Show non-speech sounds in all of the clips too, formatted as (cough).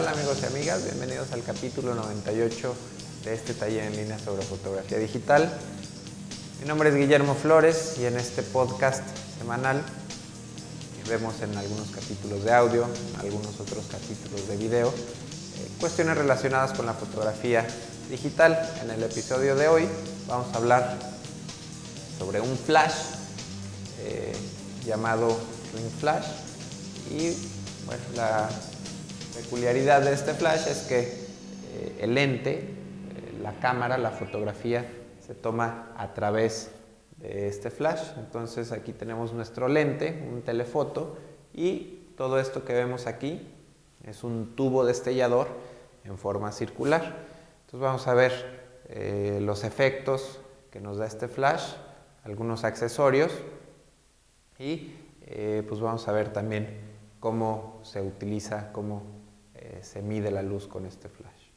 tal amigos y amigas? Bienvenidos al capítulo 98 de este taller en línea sobre fotografía digital. Mi nombre es Guillermo Flores y en este podcast semanal vemos en algunos capítulos de audio, algunos otros capítulos de video, eh, cuestiones relacionadas con la fotografía digital. En el episodio de hoy vamos a hablar sobre un flash eh, llamado Ring Flash y bueno, la peculiaridad de este flash es que eh, el lente, eh, la cámara, la fotografía se toma a través de este flash. Entonces aquí tenemos nuestro lente, un telefoto y todo esto que vemos aquí es un tubo destellador en forma circular. Entonces vamos a ver eh, los efectos que nos da este flash, algunos accesorios y pues vamos a ver también cómo se utiliza, cómo eh, se mide la luz con este flash.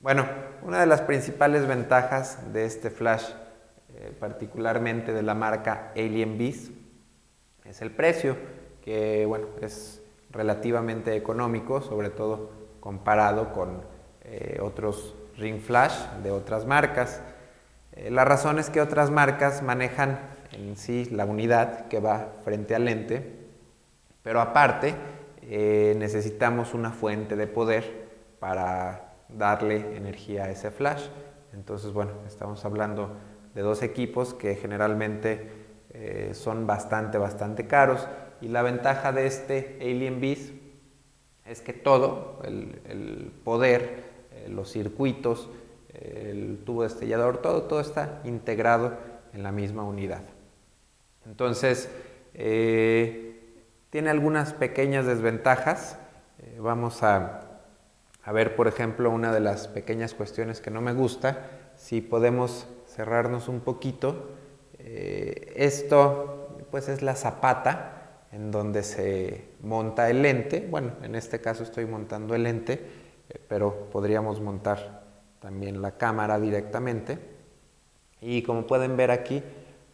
Bueno, una de las principales ventajas de este flash, eh, particularmente de la marca Alien Beast, es el precio, que bueno, es relativamente económico, sobre todo comparado con eh, otros ring flash de otras marcas. la razón es que otras marcas manejan en sí la unidad que va frente al lente, pero aparte eh, necesitamos una fuente de poder para darle energía a ese flash. Entonces, bueno, estamos hablando de dos equipos que generalmente eh, son bastante, bastante caros. Y la ventaja de este Alien Beast es que todo, el, poder, eh, los circuitos, el tubo destellador, todo, todo está integrado en la misma unidad. Entonces, tiene algunas pequeñas desventajas. Eh, vamos a, ver, por ejemplo, una de las pequeñas cuestiones que no me gusta. Si podemos cerrarnos un poquito. Eh, esto pues es la zapata en donde se monta el lente. Bueno, en este caso estoy montando el lente, eh, pero podríamos montar también la cámara directamente. Y como pueden ver aquí,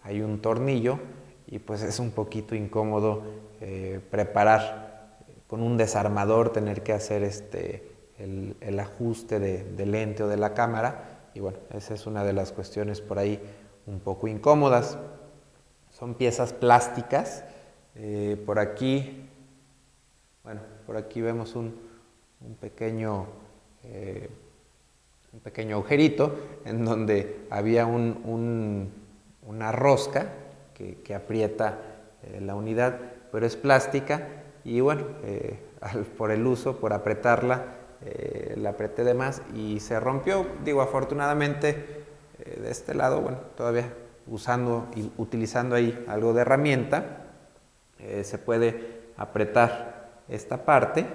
hay un tornillo y pues es un poquito incómodo eh, preparar con un desarmador, tener que hacer este, el, ajuste de, lente o de la cámara. Y bueno, esa es una de las cuestiones por ahí un poco incómodas. Son piezas plásticas. Eh, por aquí, bueno, por aquí vemos un, pequeño, eh, un pequeño agujerito en donde había una rosca que, aprieta la unidad pero es plástica y bueno, eh, por el uso, por apretarla, eh, la apreté de más y se rompió. Digo, afortunadamente eh, de este lado, bueno, todavía usando y utilizando ahí algo de herramienta, se puede apretar esta parte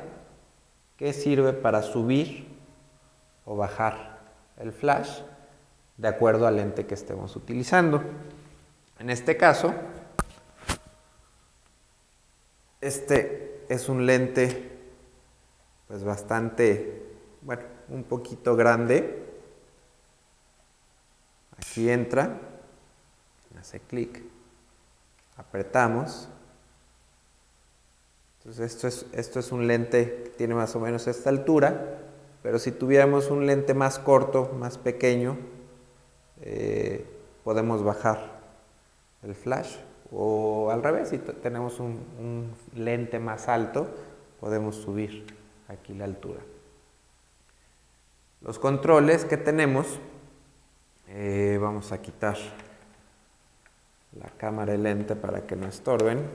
que sirve para subir o bajar el flash de acuerdo al lente que estemos utilizando. En este caso, este es un lente pues bastante, bueno, un poquito grande. Aquí entra, hace clic, apretamos. Entonces esto es, esto es un lente que tiene más o menos esta altura, pero si tuviéramos un lente más corto, más pequeño, eh, podemos bajar el flash o al revés, si tenemos un, lente más alto, podemos subir aquí la altura. Los controles que tenemos, eh, vamos a quitar la cámara y lente para que no estorben.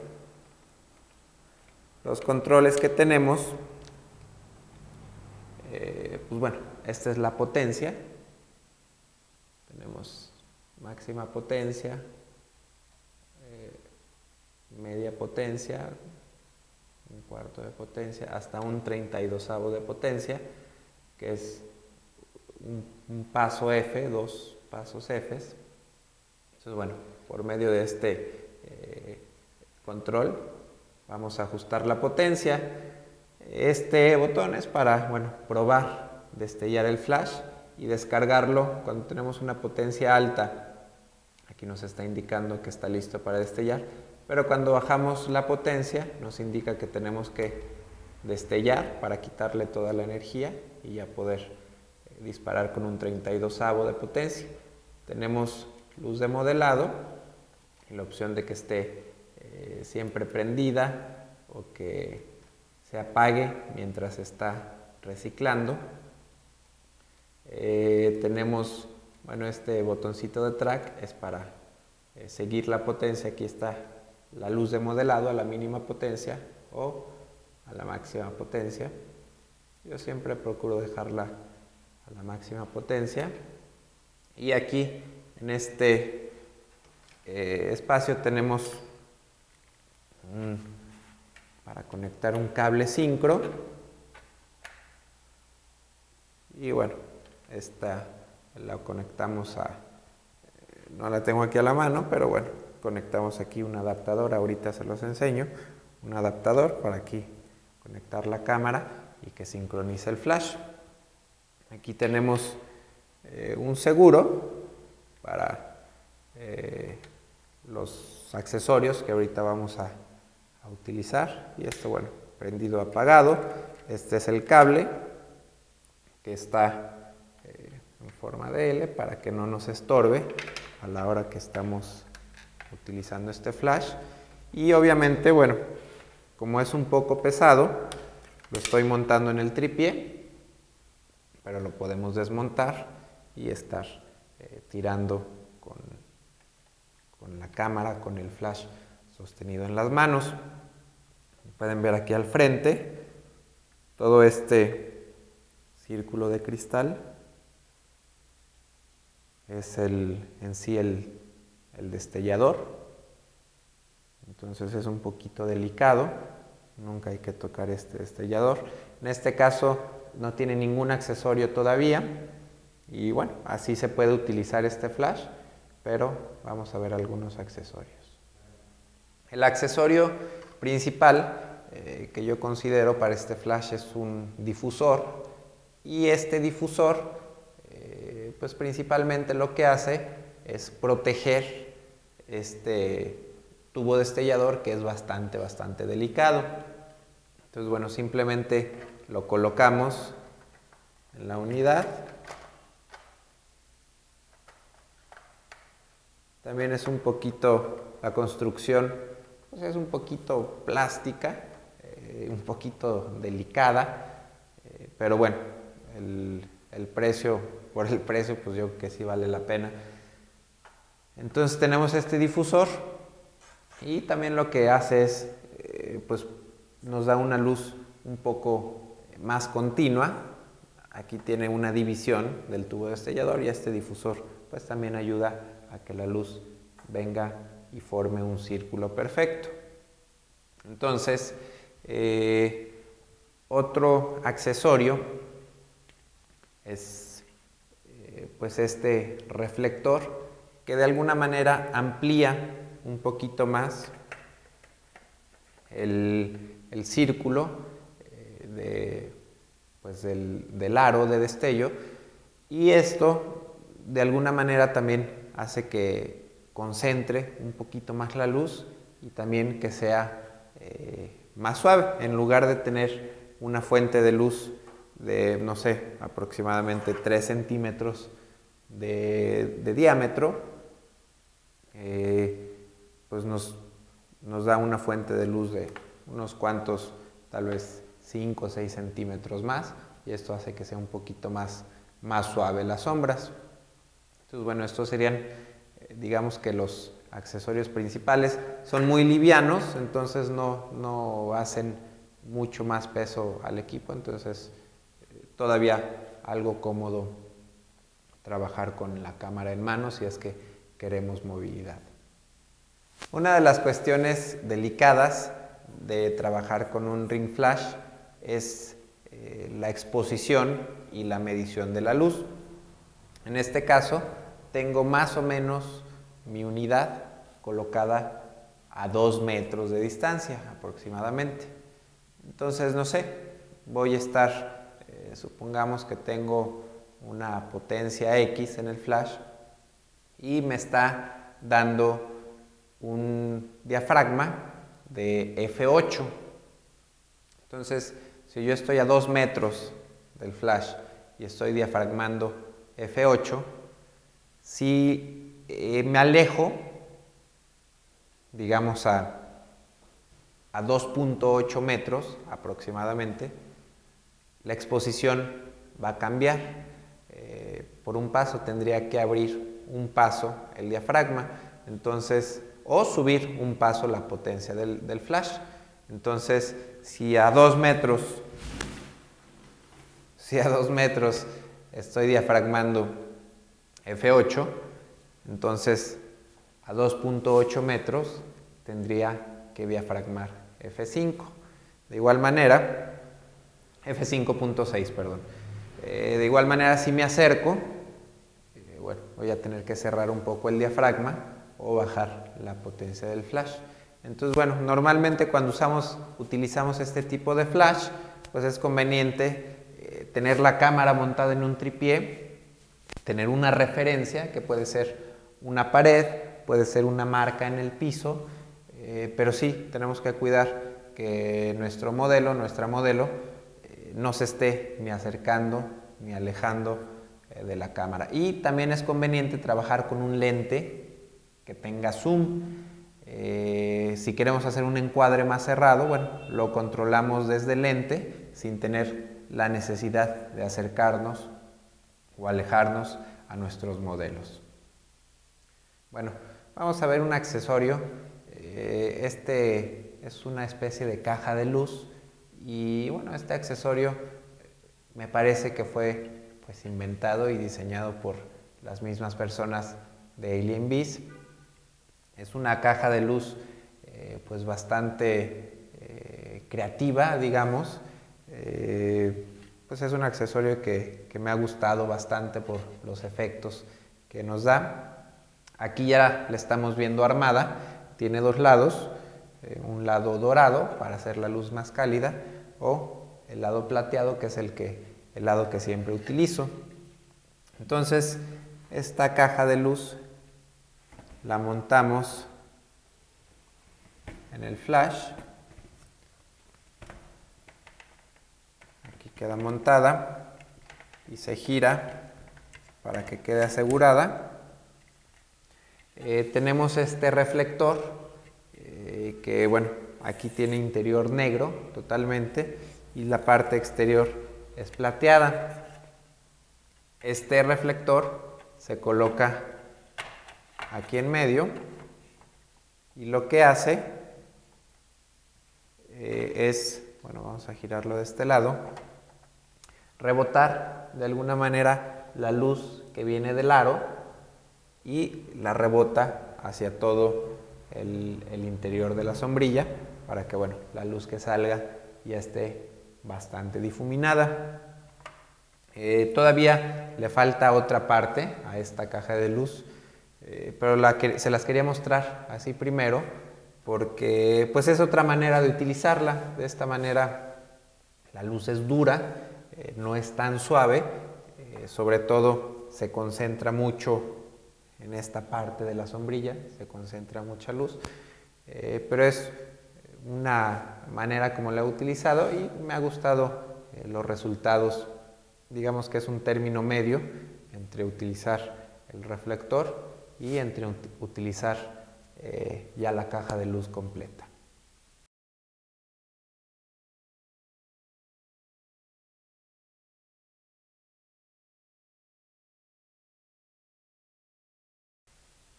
Los controles que tenemos, eh, pues bueno, esta es la potencia. Tenemos máxima potencia, media potencia, un cuarto de potencia, hasta un 32 de potencia, que es un, paso F, dos pasos F. Entonces, bueno, por medio de este eh, control vamos a ajustar la potencia. Este botón es para, bueno, probar, destellar el flash y descargarlo cuando tenemos una potencia alta. Aquí nos está indicando que está listo para destellar pero cuando bajamos la potencia nos indica que tenemos que destellar para quitarle toda la energía y ya poder eh, disparar con un 32 avo de potencia. Tenemos luz de modelado la opción de que esté eh, siempre prendida o que se apague mientras está reciclando. Eh, tenemos, bueno, este botoncito de track es para seguir la potencia. Aquí está la luz de modelado a la mínima potencia o a la máxima potencia. Yo siempre procuro dejarla a la máxima potencia. Y aquí en este eh, espacio tenemos para conectar un cable sincro. Y bueno, esta la conectamos a, eh, no la tengo aquí a la mano, pero bueno, conectamos aquí un adaptador, ahorita se los enseño, un adaptador para aquí conectar la cámara y que sincronice el flash. Aquí tenemos eh, un seguro para eh, los accesorios que ahorita vamos a, utilizar y esto bueno prendido apagado este es el cable que está eh, en forma de L para que no nos estorbe a la hora que estamos utilizando este flash. Y obviamente, bueno, como es un poco pesado, lo estoy montando en el tripié, pero lo podemos desmontar y estar eh, tirando con, con la cámara, con el flash sostenido en las manos. Pueden ver aquí al frente todo este círculo de cristal es el, en sí el el destellador. Entonces es un poquito delicado, nunca hay que tocar este destellador. En este caso no tiene ningún accesorio todavía y bueno, así se puede utilizar este flash, pero vamos a ver algunos accesorios. El accesorio principal eh, que yo considero para este flash es un difusor y este difusor eh, pues principalmente lo que hace es proteger este tubo destellador que es bastante, bastante delicado. Entonces, bueno, simplemente lo colocamos en la unidad. También es un poquito, la construcción pues es un poquito plástica, eh, un poquito delicada, eh, pero bueno, el, el precio, por el precio, pues yo creo que sí vale la pena. Entonces tenemos este difusor y también lo que hace es, eh, pues nos da una luz un poco más continua. Aquí tiene una división del tubo destellador y este difusor pues también ayuda a que la luz venga y forme un círculo perfecto. Entonces, eh, otro accesorio es eh, pues este reflector que de alguna manera amplía un poquito más el, círculo eh, pues del, aro de destello. Y esto de alguna manera también hace que concentre un poquito más la luz y también que sea eh, más suave en lugar de tener una fuente de luz de no sé aproximadamente 3 centímetros de diámetro pues nos, nos, da una fuente de luz de unos cuantos, tal vez 5 o 6 centímetros más, y esto hace que sea un poquito más, más suave las sombras. Entonces, bueno, estos serían, eh, digamos que los accesorios principales son muy livianos, entonces no, no hacen mucho más peso al equipo, entonces eh, todavía algo cómodo trabajar con la cámara en mano si es que queremos movilidad. Una de las cuestiones delicadas de trabajar con un ring flash es eh, la exposición y la medición de la luz. En este caso, tengo más o menos mi unidad colocada a dos metros de distancia aproximadamente. Entonces, no sé, voy a estar, eh, supongamos que tengo una potencia X en el flash, y me está dando un diafragma de F8. Entonces, si yo estoy a 2 metros del flash y estoy diafragmando F8, si eh, me alejo, digamos a, a 2.8 metros aproximadamente, la exposición va a cambiar. Eh, por un paso tendría que abrir un paso el diafragma, entonces, o subir un paso la potencia del, del flash. Entonces, si a 2 metros, si a 2 metros estoy diafragmando F8, entonces a 2.8 metros tendría que diafragmar F5. De igual manera, F5.6, perdón. Eh, de igual manera, si me acerco, voy a tener que cerrar un poco el diafragma o bajar la potencia del flash. Entonces, bueno, normalmente cuando usamos, utilizamos este tipo de flash, pues es conveniente eh, tener la cámara montada en un tripié, tener una referencia que puede ser una pared, puede ser una marca en el piso, pero sí tenemos que cuidar que nuestro modelo, nuestra modelo, no se esté ni acercando ni alejando eh, de la cámara. Y también es conveniente trabajar con un lente que tenga zoom. Eh, si queremos hacer un encuadre más cerrado, bueno, lo controlamos desde el lente sin tener la necesidad de acercarnos o alejarnos a nuestros modelos. Bueno, vamos a ver un accesorio. Eh, este es una especie de caja de luz y bueno, este accesorio me parece que fue pues, inventado y diseñado por las mismas personas de Alien Bees. Es una caja de luz eh, pues bastante eh, creativa, digamos. Eh, pues es un accesorio que, que, me ha gustado bastante por los efectos que nos da. Aquí ya la estamos viendo armada, tiene dos lados, un lado dorado para hacer la luz más cálida o el lado plateado que es el, que, el lado que siempre utilizo. Entonces, esta caja de luz la montamos en el flash. Aquí queda montada y se gira para que quede asegurada. Eh, tenemos este reflector eh, que, bueno, Aquí tiene interior negro totalmente y la parte exterior es plateada. Este reflector se coloca aquí en medio y lo que hace eh, es, bueno, vamos a girarlo de este lado, rebotar de alguna manera la luz que viene del aro y la rebota hacia todo el, el interior de la sombrilla para que bueno, la luz que salga ya esté bastante difuminada. Eh, todavía le falta otra parte a esta caja de luz, eh, pero la que, se las quería mostrar así primero porque pues es otra manera de utilizarla. De esta manera la luz es dura, eh, no es tan suave, sobre todo se concentra mucho en esta parte de la sombrilla, se concentra mucha luz, pero es una manera como la he utilizado y me ha gustado eh, los resultados. Digamos que es un término medio entre utilizar el reflector y entre utilizar eh, ya la caja de luz completa.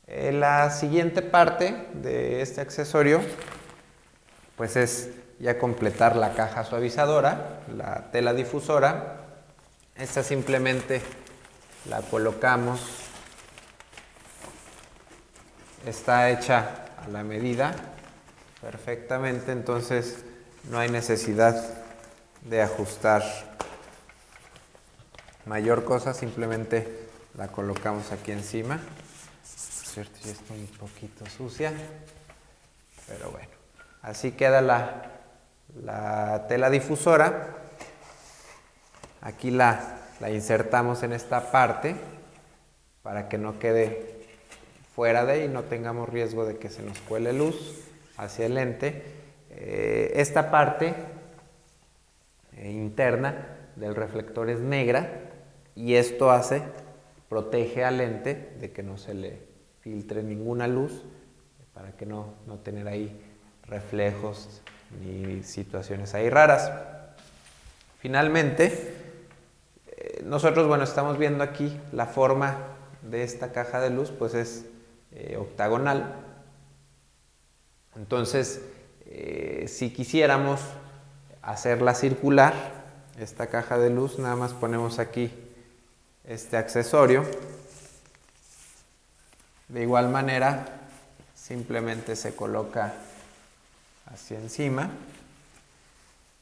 Eh, la siguiente parte de este accesorio pues es ya completar la caja suavizadora, la tela difusora. Esta simplemente la colocamos. Está hecha a la medida perfectamente, entonces no hay necesidad de ajustar mayor cosa, simplemente la colocamos aquí encima. Por cierto, ya está un poquito sucia, pero bueno. Así queda la, tela difusora. Aquí la, insertamos en esta parte para que no quede fuera de ahí y no tengamos riesgo de que se nos cuele luz hacia el lente. Eh, esta parte eh, interna del reflector es negra y esto hace, protege al lente de que no se le filtre ninguna luz para que no, no tener ahí reflejos ni situaciones ahí raras. Finalmente, eh, nosotros, bueno, estamos viendo aquí la forma de esta caja de luz, pues es eh, octagonal. Entonces, eh, si quisiéramos hacerla circular, esta caja de luz, nada más ponemos aquí este accesorio. De igual manera, simplemente se coloca hacia encima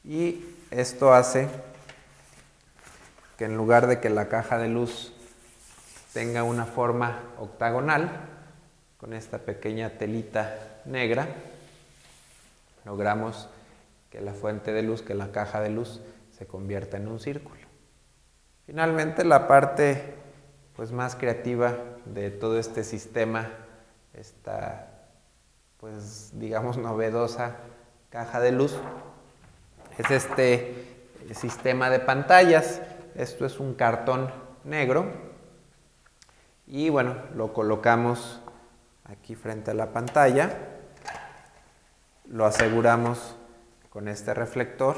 y esto hace que en lugar de que la caja de luz tenga una forma octagonal, con esta pequeña telita negra, logramos que la fuente de luz, que la caja de luz se convierta en un círculo. Finalmente, la parte pues, más creativa de todo este sistema, esta, pues, digamos, novedosa caja de luz, es este sistema de pantallas. Esto es un cartón negro y bueno, lo colocamos aquí frente a la pantalla. Lo aseguramos con este reflector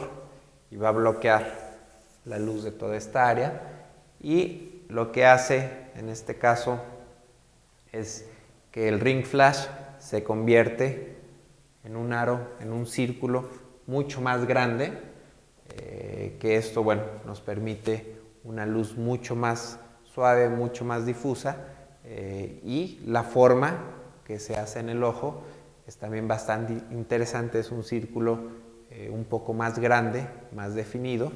y va a bloquear la luz de toda esta área y lo que hace en este caso es que el ring flash se convierte en un aro, en un círculo mucho más grande, eh, que esto bueno, nos permite una luz mucho más suave, mucho más difusa eh, y la forma que se hace en el ojo es también bastante interesante, es un círculo eh, un poco más grande, más definido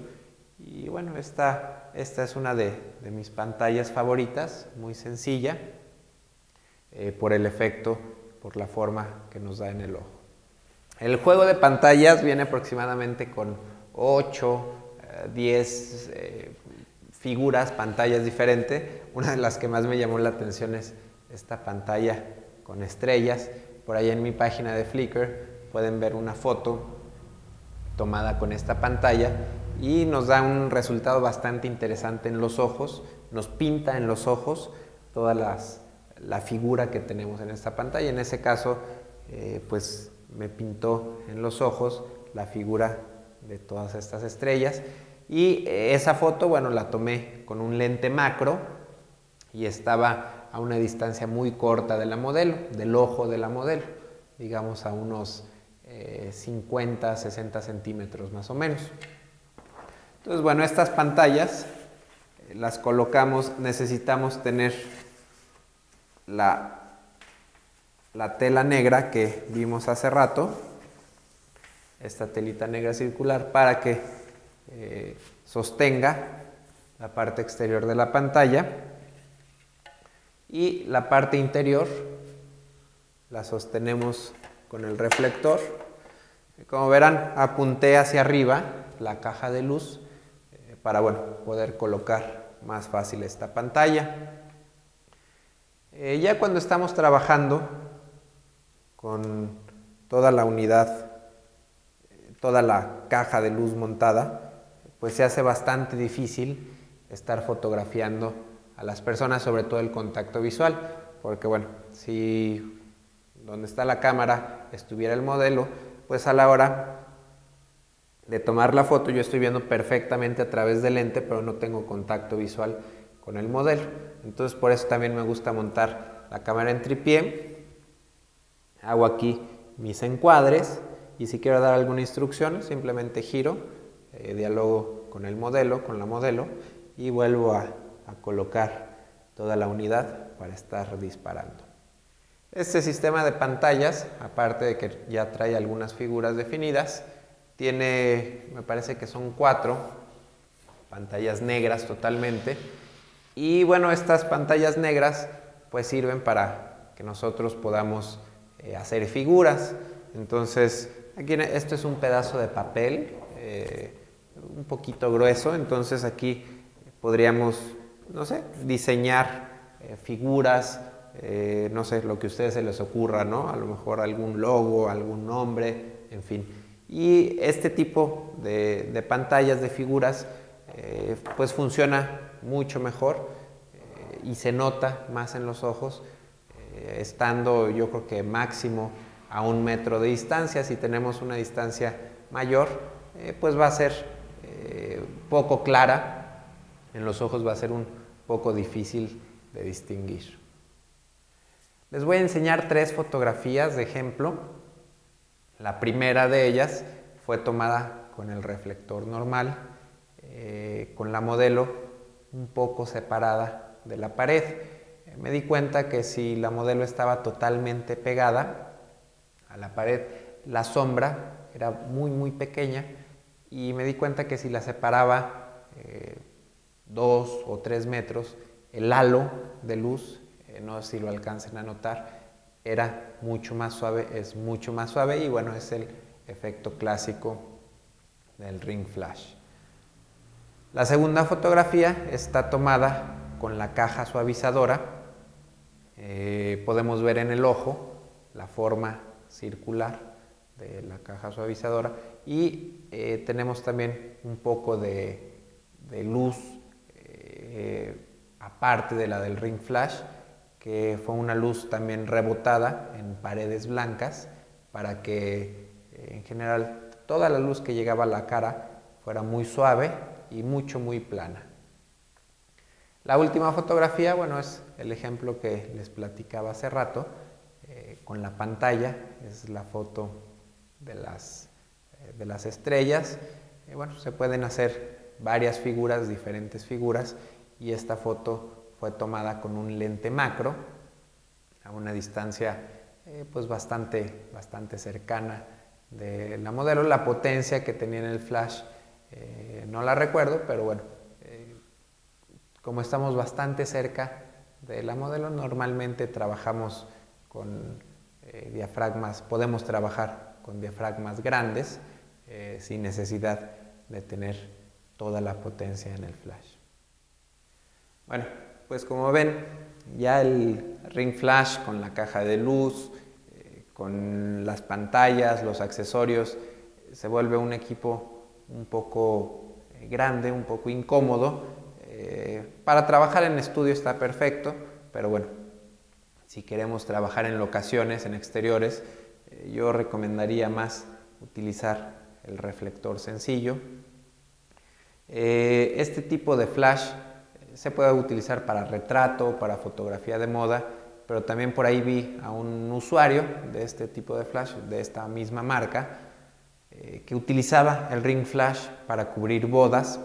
y bueno, esta, esta es una de, de, mis pantallas favoritas, muy sencilla, por el efecto, por la forma que nos da en el ojo. El juego de pantallas viene aproximadamente con 8, 10 eh, eh, figuras, pantallas diferentes. Una de las que más me llamó la atención es esta pantalla con estrellas. Por ahí en mi página de Flickr pueden ver una foto tomada con esta pantalla y nos da un resultado bastante interesante en los ojos, nos pinta en los ojos toda la figura que tenemos en esta pantalla. En ese caso, eh, pues me pintó en los ojos la figura de todas estas estrellas. Y eh, esa foto, bueno, la tomé con un lente macro y estaba a una distancia muy corta de la modelo, del ojo de la modelo, digamos a unos 50, eh, 60 centímetros más o menos. Entonces, bueno, estas pantallas las colocamos, necesitamos tener la la tela negra que vimos hace rato, esta telita negra circular, para que eh, sostenga la parte exterior de la pantalla y la parte interior la sostenemos con el reflector. Como verán, apunté hacia arriba la caja de luz eh, para bueno, poder colocar más fácil esta pantalla. Eh, ya cuando estamos trabajando con toda la unidad, toda la caja de luz montada, pues se hace bastante difícil estar fotografiando a las personas, sobre todo el contacto visual, porque bueno, si donde está la cámara estuviera el modelo, pues a la hora de tomar la foto yo estoy viendo perfectamente a través del lente, pero no tengo contacto visual con el modelo. Entonces por eso también me gusta montar la cámara en tripié Hago aquí mis encuadres y si quiero dar alguna instrucción, simplemente giro, eh, diálogo con el modelo, con la modelo y vuelvo a colocar toda la unidad para estar disparando. Este sistema de pantallas, aparte de que ya trae algunas figuras definidas, tiene, me parece que son cuatro pantallas negras totalmente. Y bueno, estas pantallas negras pues sirven para que nosotros podamos eh, hacer figuras. Entonces, aquí esto es un pedazo de papel, eh, un poquito grueso, entonces aquí podríamos, no sé, diseñar eh, figuras, no sé, lo que a ustedes se les ocurra, ¿no? A lo mejor algún logo, algún nombre, en fin. Y este tipo de, pantallas, de figuras, pues funciona mucho mejor eh, y se nota más en los ojos, eh, estando yo creo que máximo a un metro de distancia. Si tenemos una distancia mayor, pues va a ser poco clara, en los ojos va a ser un poco difícil de distinguir. Les voy a enseñar tres fotografías de ejemplo. La primera de ellas fue tomada con el reflector normal, eh, con la modelo un poco separada de la pared. Eh, me di cuenta que si la modelo estaba totalmente pegada a la pared, la sombra era muy muy pequeña y me di cuenta que si la separaba eh, dos o tres metros, el halo de luz no sé si lo alcancen a notar, era mucho más suave, es mucho más suave y bueno, es el efecto clásico del ring flash. La segunda fotografía está tomada con la caja suavizadora. Eh, podemos ver en el ojo la forma circular de la caja suavizadora y eh, tenemos también un poco de, luz eh, aparte de la del ring flash que fue una luz también rebotada en paredes blancas para que en general toda la luz que llegaba a la cara fuera muy suave y mucho, muy plana. La última fotografía, bueno, es el ejemplo que les platicaba hace rato, eh, con la pantalla, es la foto de las, eh, de las estrellas. bueno, se pueden hacer varias figuras, diferentes figuras, y esta foto fue tomada con un lente macro a una distancia eh, pues bastante, bastante cercana de la modelo. La potencia que tenía en el flash eh, no la recuerdo, pero bueno, eh, como estamos bastante cerca de la modelo, normalmente trabajamos con diafragmas, podemos trabajar con diafragmas grandes sin necesidad de tener toda la potencia en el flash. Bueno, pues como ven, ya el ring flash con la caja de luz, eh, con las pantallas, los accesorios, se vuelve un equipo un poco eh, grande, un poco incómodo. Eh, para trabajar en estudio está perfecto, pero bueno, si queremos trabajar en locaciones, en exteriores, yo recomendaría más utilizar el reflector sencillo. este tipo de flash se puede utilizar para retrato, para fotografía de moda, pero también por ahí vi a un usuario de este tipo de flash, de esta misma marca, eh, que utilizaba el ring flash para cubrir bodas.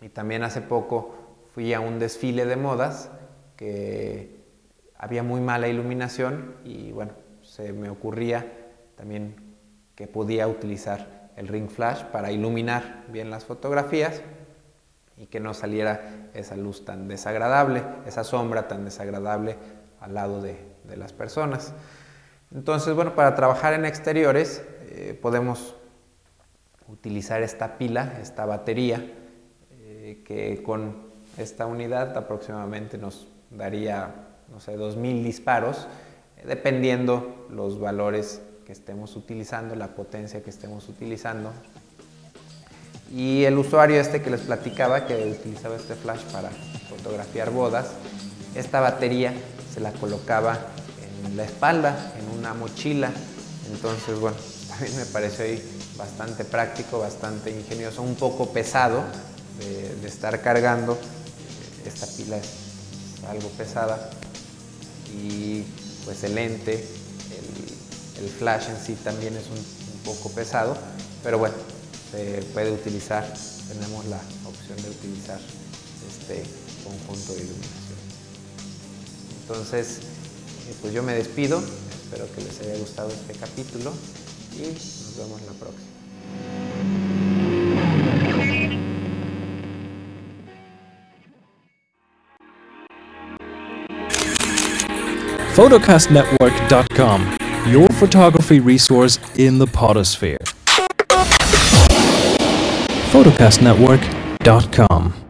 Y también hace poco fui a un desfile de modas que había muy mala iluminación y bueno, se me ocurría también que podía utilizar el ring flash para iluminar bien las fotografías y que no saliera esa luz tan desagradable, esa sombra tan desagradable al lado de, las personas. Entonces, bueno, para trabajar en exteriores eh, podemos utilizar esta pila, esta batería, eh, que con esta unidad aproximadamente nos daría, no sé, 2.000 disparos, eh, dependiendo los valores que estemos utilizando, la potencia que estemos utilizando, y el usuario este que les platicaba, que utilizaba este flash para fotografiar bodas, esta batería se la colocaba en la espalda, en una mochila. Entonces, bueno, también (laughs) me pareció ahí bastante práctico, bastante ingenioso, un poco pesado de, estar cargando. Esta pila es algo pesada y pues el lente, el, flash en sí también es un poco pesado, pero bueno, se puede utilizar, tenemos la opción de utilizar este conjunto de iluminación. Entonces, eh, pues yo me despido, espero que les haya gustado este capítulo y nos vemos la próxima. photocastnetwork.com, your photography resource in the potosphere photocastnetwork.com.